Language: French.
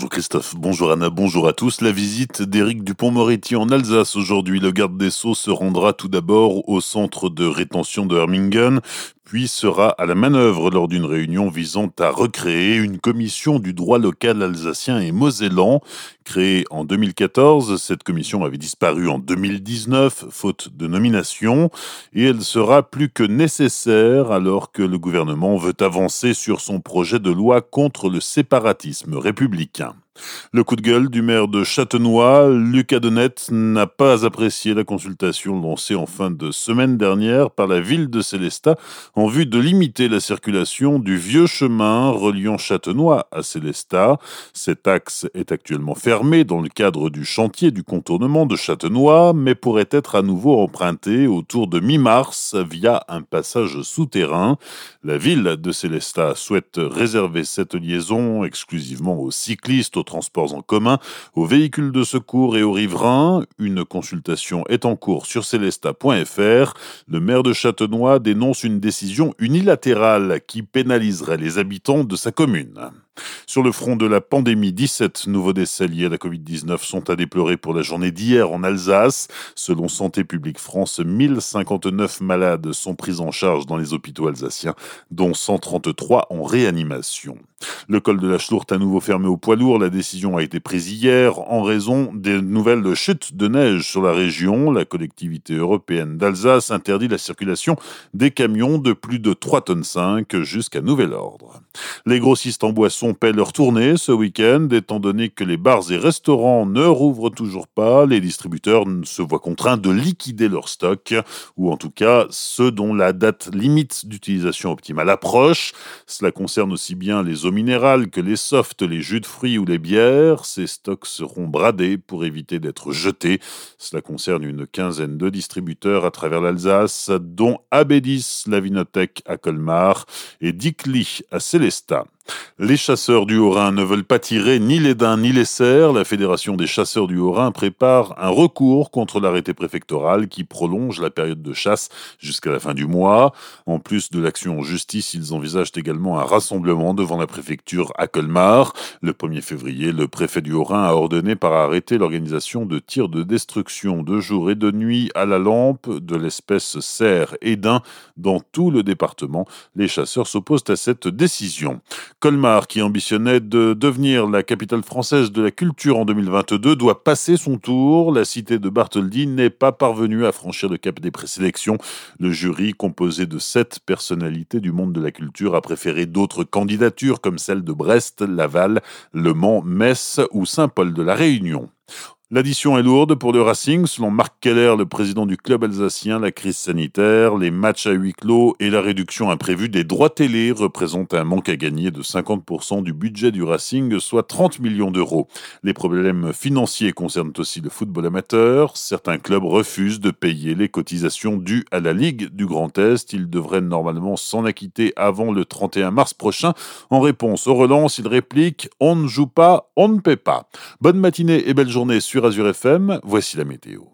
Bonjour Christophe, bonjour Anna, bonjour à tous. La visite d'Éric Dupont-Moretti en Alsace aujourd'hui. Le garde des Sceaux se rendra tout d'abord au centre de rétention de Hermingen, puis sera à la manœuvre lors d'une réunion visant à recréer une commission du droit local alsacien et mosellan. Créée en 2014, cette commission avait disparu en 2019, faute de nomination, et elle sera plus que nécessaire alors que le gouvernement veut avancer sur son projet de loi contre le séparatisme républicain. Brown. Le coup de gueule du maire de Châtenois, Lucas Denette, n'a pas apprécié la consultation lancée en fin de semaine dernière par la ville de Célestat en vue de limiter la circulation du vieux chemin reliant Châtenois à Célestat. Cet axe est actuellement fermé dans le cadre du chantier du contournement de Châtenois, mais pourrait être à nouveau emprunté autour de mi-mars via un passage souterrain. La ville de Célestat souhaite réserver cette liaison exclusivement aux cyclistes, transports en commun, aux véhicules de secours et aux riverains. Une consultation est en cours sur célesta.fr. Le maire de Châtenois dénonce une décision unilatérale qui pénaliserait les habitants de sa commune. Sur le front de la pandémie, 17 nouveaux décès liés à la Covid-19 sont à déplorer pour la journée d'hier en Alsace. Selon Santé publique France, 1059 malades sont pris en charge dans les hôpitaux alsaciens, dont 133 en réanimation. Le col de la Schlourte à nouveau fermé au poids lourd. La décision a été prise hier en raison des nouvelles chutes de neige sur la région. La collectivité européenne d'Alsace interdit la circulation des camions de plus de 3 tonnes 5 jusqu'à nouvel ordre. Les grossistes en boisson paient leur tournée ce week-end, étant donné que les bars et restaurants ne rouvrent toujours pas. Les distributeurs se voient contraints de liquider leur stock, ou en tout cas ceux dont la date limite d'utilisation optimale approche. Cela concerne aussi bien les eaux minérales que les softs, les jus de fruits ou les bières. Ces stocks seront bradés pour éviter d'être jetés. Cela concerne une quinzaine de distributeurs à travers l'Alsace, dont Abedis, la Vinothèque à Colmar et Dicli à Célestat. Les chasseurs du Haut-Rhin ne veulent pas tirer ni les daims ni les cerfs. La Fédération des chasseurs du Haut-Rhin prépare un recours contre l'arrêté préfectoral qui prolonge la période de chasse jusqu'à la fin du mois. En plus de l'action en justice, ils envisagent également un rassemblement devant la préfecture à Colmar. Le 1er février, le préfet du Haut-Rhin a ordonné par arrêté l'organisation de tirs de destruction de jour et de nuit à la lampe de l'espèce cerf et daim dans tout le département. Les chasseurs s'opposent à cette décision. Colmar, qui ambitionnait de devenir la capitale française de la culture en 2022, doit passer son tour. La cité de Bartholdi n'est pas parvenue à franchir le cap des présélections. Le jury, composé de sept personnalités du monde de la culture, a préféré d'autres candidatures comme celles de Brest, Laval, Le Mans, Metz ou Saint-Paul de la Réunion. L'addition est lourde pour le Racing. Selon Marc Keller, le président du club alsacien, la crise sanitaire, les matchs à huis clos et la réduction imprévue des droits télé représentent un manque à gagner de 50% du budget du Racing, soit 30 millions d'euros. Les problèmes financiers concernent aussi le football amateur. Certains clubs refusent de payer les cotisations dues à la Ligue du Grand Est. Ils devraient normalement s'en acquitter avant le 31 mars prochain. En réponse aux relances, ils répliquent On ne joue pas, on ne paie pas. Bonne matinée et belle journée sur Azure FM, voici la météo.